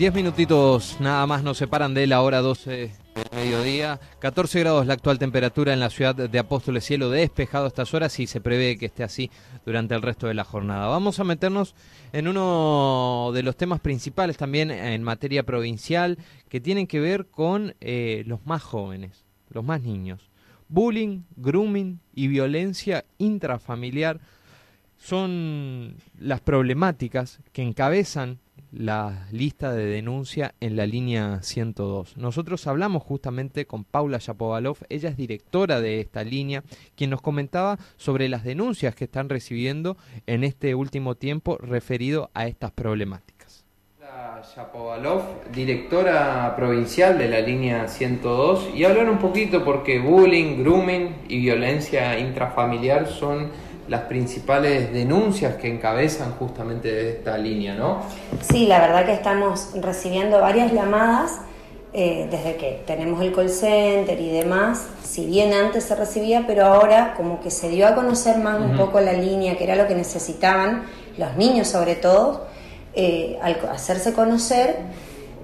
10 minutitos nada más nos separan de la hora 12 mediodía. 14 grados la actual temperatura en la ciudad de Apóstoles, cielo despejado a estas horas y se prevé que esté así durante el resto de la jornada. Vamos a meternos en uno de los temas principales también en materia provincial que tienen que ver con eh, los más jóvenes, los más niños. Bullying, grooming y violencia intrafamiliar son las problemáticas que encabezan la lista de denuncia en la línea 102. Nosotros hablamos justamente con Paula Yapovalov, ella es directora de esta línea, quien nos comentaba sobre las denuncias que están recibiendo en este último tiempo referido a estas problemáticas. Yapovalov, directora provincial de la línea 102, y hablar un poquito porque bullying, grooming y violencia intrafamiliar son las principales denuncias que encabezan justamente esta línea, ¿no? Sí, la verdad que estamos recibiendo varias llamadas eh, desde que tenemos el call center y demás, si bien antes se recibía, pero ahora como que se dio a conocer más un poco la línea, que era lo que necesitaban los niños sobre todo, eh, al hacerse conocer,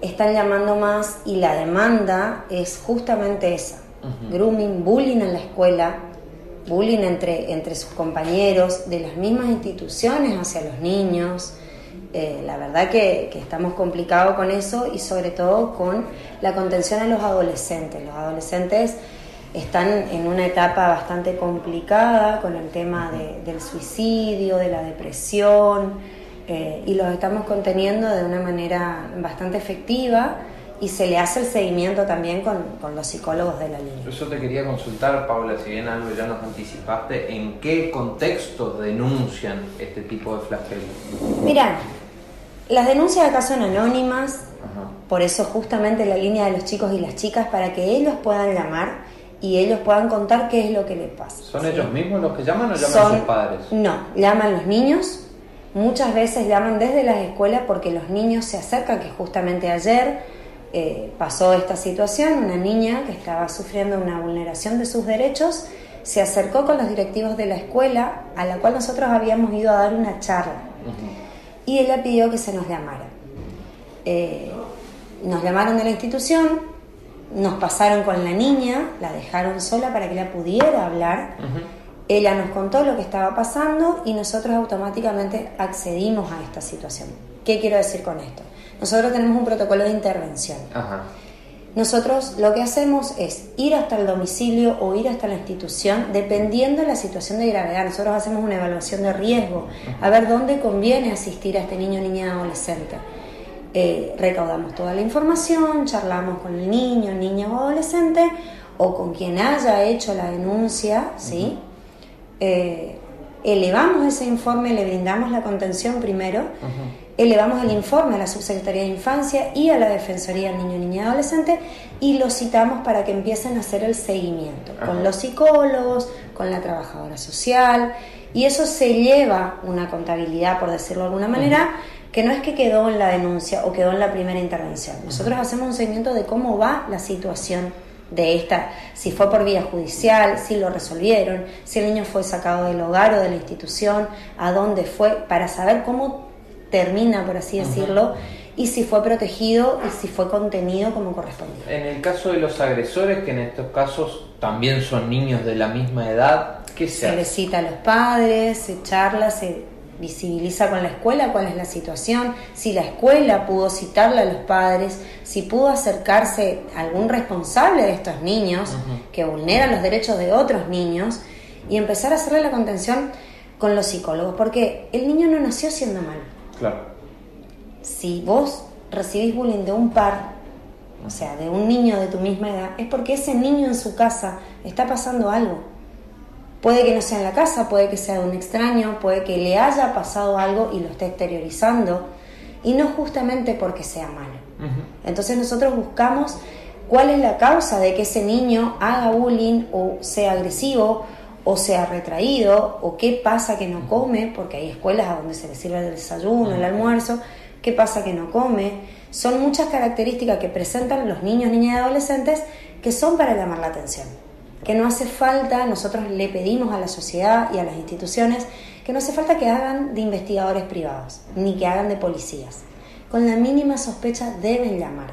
están llamando más y la demanda es justamente esa, grooming, bullying en la escuela, bullying entre, entre sus compañeros, de las mismas instituciones hacia los niños. Eh, la verdad que, estamos complicados con eso y sobre todo con la contención a los adolescentes. Los adolescentes están en una etapa bastante complicada con el tema del suicidio, de la depresión, eh, y los estamos conteniendo de una manera bastante efectiva y se le hace el seguimiento también con, con, los psicólogos de la línea. Yo te quería consultar, Paula, si bien algo ya nos anticipaste, ¿en qué contextos denuncian este tipo de flagelos? Mira, las denuncias acá son anónimas, por eso justamente la línea de los chicos y las chicas, para que ellos puedan llamar y ellos puedan contar qué es lo que les pasa. ¿Son ellos mismos los que llaman o llaman sus padres? No, llaman los niños, muchas veces llaman desde las escuelas porque los niños se acercan, que justamente ayer eh, pasó esta situación, una niña que estaba sufriendo una vulneración de sus derechos, se acercó con los directivos de la escuela a la cual nosotros habíamos ido a dar una charla y ella pidió que se nos llamara. Eh, nos llamaron de la institución, nos pasaron con la niña, la dejaron sola para que ella pudiera hablar. Ella nos contó lo que estaba pasando y nosotros automáticamente accedimos a esta situación. ¿Qué quiero decir con esto? Nosotros tenemos un protocolo de intervención. Nosotros lo que hacemos es ir hasta el domicilio o ir hasta la institución, dependiendo de la situación de gravedad. Nosotros hacemos una evaluación de riesgo, a ver dónde conviene asistir a este niño, niña, adolescente. Eh, recaudamos toda la información, charlamos con el niño, niña o adolescente, o con quien haya hecho la denuncia, ¿sí? Eh, elevamos ese informe, le brindamos la contención primero elevamos el informe a la Subsecretaría de Infancia y a la Defensoría del Niño, Niña y Adolescente y los citamos para que empiecen a hacer el seguimiento con los psicólogos, con la trabajadora social. Y eso se lleva una contabilidad, por decirlo de alguna manera, que no es que quedó en la denuncia o quedó en la primera intervención. Nosotros hacemos un seguimiento de cómo va la situación de esta, si fue por vía judicial, si lo resolvieron, si el niño fue sacado del hogar o de la institución, a dónde fue, para saber cómo termina, por así decirlo, y si fue protegido y si fue contenido como correspondía. En el caso de los agresores, que en estos casos también son niños de la misma edad, ¿qué se, se visita a los padres, se charla, se visibiliza con la escuela cuál es la situación, si la escuela pudo citarle a los padres, si pudo acercarse a algún responsable de estos niños que vulneran los derechos de otros niños y empezar a hacerle la contención con los psicólogos, porque el niño no nació siendo malo Claro. Si vos recibís bullying de un par, o sea, de un niño de tu misma edad, es porque ese niño en su casa está pasando algo. Puede que no sea en la casa, puede que sea de un extraño, puede que le haya pasado algo y lo esté exteriorizando, y no justamente porque sea malo. Entonces nosotros buscamos cuál es la causa de que ese niño haga bullying o sea agresivo o se ha retraído, o qué pasa que no come, porque hay escuelas a donde se le sirve el desayuno, el almuerzo, qué pasa que no come. Son muchas características que presentan los niños, niñas y adolescentes que son para llamar la atención. Que no hace falta, nosotros le pedimos a la sociedad y a las instituciones que no hace falta que hagan de investigadores privados, ni que hagan de policías. con la mínima sospecha deben llamar.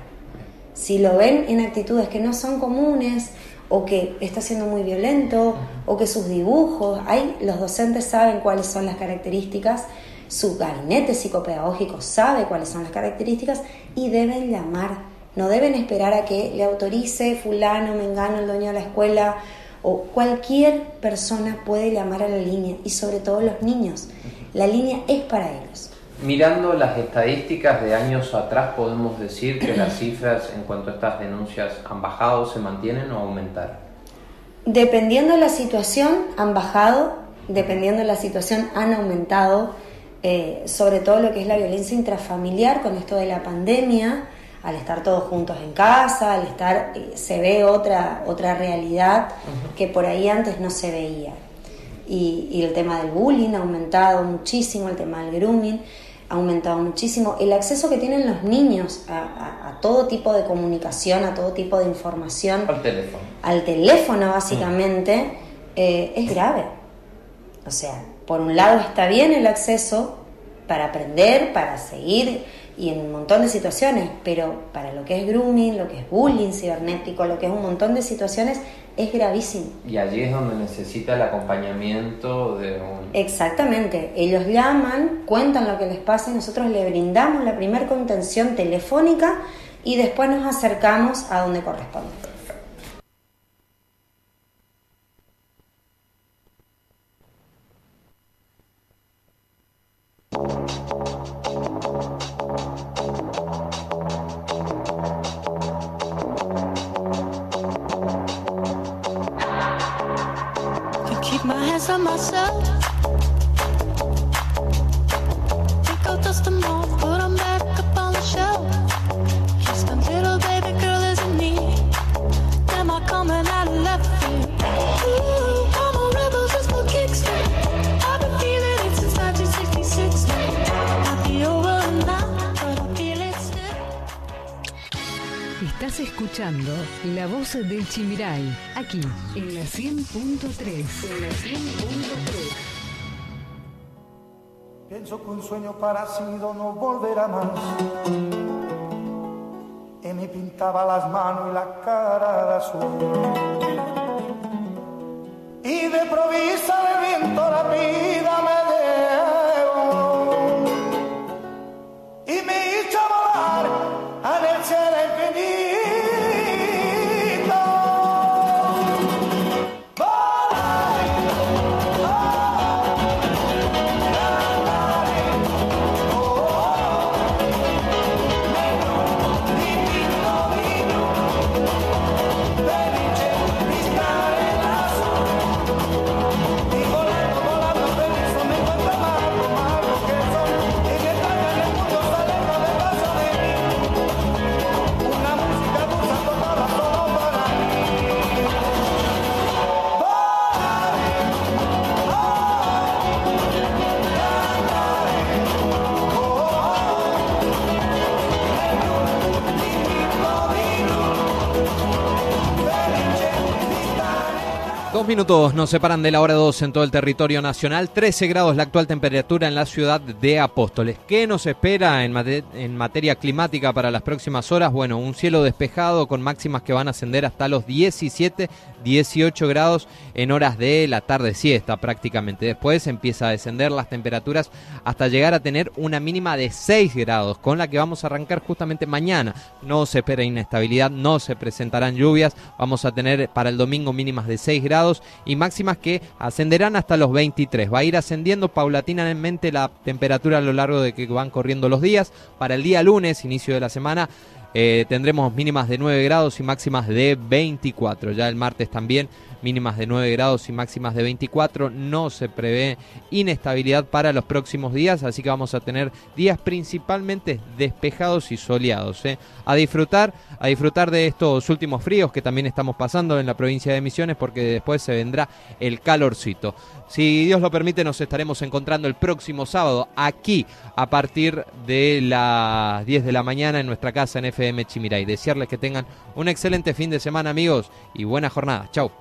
Si lo ven en actitudes que no son comunes, o que está siendo muy violento, o que sus dibujos, hay, los docentes saben cuáles son las características, su gabinete psicopedagógico sabe cuáles son las características y deben llamar. No deben esperar a que le autorice fulano, mengano, el dueño de la escuela o cualquier persona puede llamar a la línea y sobre todo los niños. La línea es para ellos. Mirando las estadísticas de años atrás, podemos decir que las cifras en cuanto a estas denuncias han bajado, se mantienen o aumentaron. Dependiendo de la situación, han bajado, dependiendo de la situación, han aumentado, eh, sobre todo lo que es la violencia intrafamiliar con esto de la pandemia, al estar todos juntos en casa, al estar, eh, se ve otra, otra realidad que por ahí antes no se veía. Y, y, el tema del bullying ha aumentado muchísimo, el tema del grooming ha aumentado muchísimo, el acceso que tienen los niños a, todo tipo de comunicación, a todo tipo de información. Al teléfono. Al teléfono, básicamente, eh, es grave. O sea, por un lado está bien el acceso para aprender, para seguir y en un montón de situaciones, pero para lo que es grooming, lo que es bullying cibernético, lo que es un montón de situaciones, es gravísimo. Y allí es donde necesita el acompañamiento de un... Exactamente, ellos llaman, cuentan lo que les pasa y nosotros le brindamos la primera contención telefónica y después nos acercamos a donde corresponde. Escuchando La Voz del Chimiray, aquí en la 100.3. En la 100.3. Pienso que un sueño parecido no volverá más. Y me pintaba las manos y la cara de azul. Y de provisa de viento la minutos nos separan de la hora 2 en todo el territorio nacional. 13 grados la actual temperatura en la ciudad de Apóstoles. ¿Qué nos espera en, en, materia climática para las próximas horas? Bueno, un cielo despejado con máximas que van a ascender hasta los 17, 18 grados en horas de la tarde siesta prácticamente. Después empieza a descender las temperaturas hasta llegar a tener una mínima de 6 grados, con la que vamos a arrancar justamente mañana. No se espera inestabilidad, no se presentarán lluvias. Vamos a tener para el domingo mínimas de 6 grados y máximas que ascenderán hasta los 23. Va a ir ascendiendo paulatinamente la temperatura a lo largo de que van corriendo los días. Para el día lunes, inicio de la semana, eh, tendremos mínimas de 9 grados y máximas de 24. Ya el martes también mínimas de 9 grados y máximas de 24. No se prevé inestabilidad para los próximos días, así que vamos a tener días principalmente despejados y soleados. ¿eh? A disfrutar, a disfrutar de estos últimos fríos que también estamos pasando en la provincia de Misiones, porque después se vendrá el calorcito. Si Dios lo permite, nos estaremos encontrando el próximo sábado aquí a partir de las 10 de la mañana en nuestra casa en FM Chimiray. Desearles que tengan un excelente fin de semana, amigos, y buena jornada. Chau.